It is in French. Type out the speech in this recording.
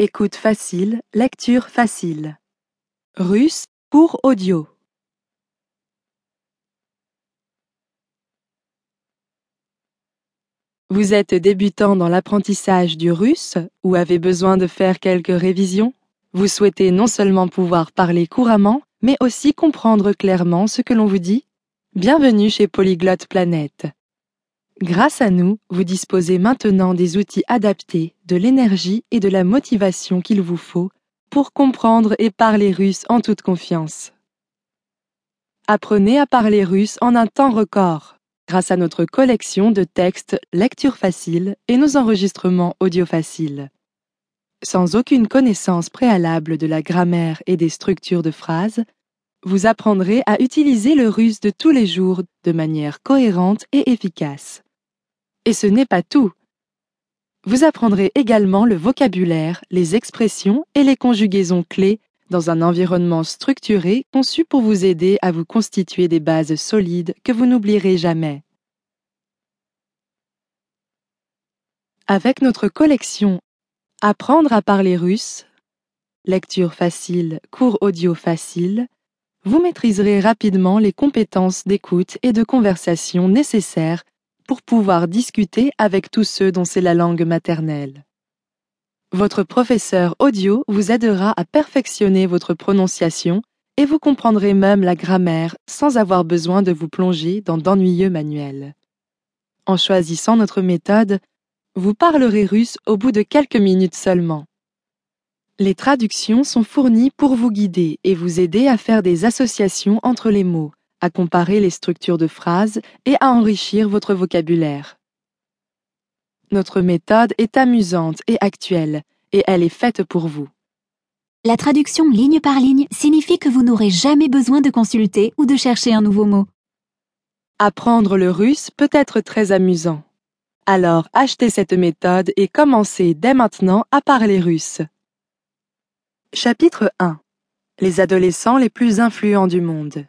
écoute facile, lecture facile. Russe, cours audio. Vous êtes débutant dans l'apprentissage du russe ou avez besoin de faire quelques révisions? Vous souhaitez non seulement pouvoir parler couramment, mais aussi comprendre clairement ce que l'on vous dit? Bienvenue chez Polyglotte Planète. Grâce à nous, vous disposez maintenant des outils adaptés, de l'énergie et de la motivation qu'il vous faut pour comprendre et parler russe en toute confiance. Apprenez à parler russe en un temps record grâce à notre collection de textes lecture facile et nos enregistrements audio faciles. Sans aucune connaissance préalable de la grammaire et des structures de phrases, vous apprendrez à utiliser le russe de tous les jours de manière cohérente et efficace. Et ce n'est pas tout. Vous apprendrez également le vocabulaire, les expressions et les conjugaisons clés dans un environnement structuré conçu pour vous aider à vous constituer des bases solides que vous n'oublierez jamais. Avec notre collection Apprendre à parler russe, lecture facile, cours audio facile, vous maîtriserez rapidement les compétences d'écoute et de conversation nécessaires pour pouvoir discuter avec tous ceux dont c'est la langue maternelle. Votre professeur audio vous aidera à perfectionner votre prononciation et vous comprendrez même la grammaire sans avoir besoin de vous plonger dans d'ennuyeux manuels. En choisissant notre méthode, vous parlerez russe au bout de quelques minutes seulement. Les traductions sont fournies pour vous guider et vous aider à faire des associations entre les mots, à comparer les structures de phrases et à enrichir votre vocabulaire. Notre méthode est amusante et actuelle, et elle est faite pour vous. La traduction ligne par ligne signifie que vous n'aurez jamais besoin de consulter ou de chercher un nouveau mot. Apprendre le russe peut être très amusant. Alors achetez cette méthode et commencez dès maintenant à parler russe. Chapitre 1 Les adolescents les plus influents du monde.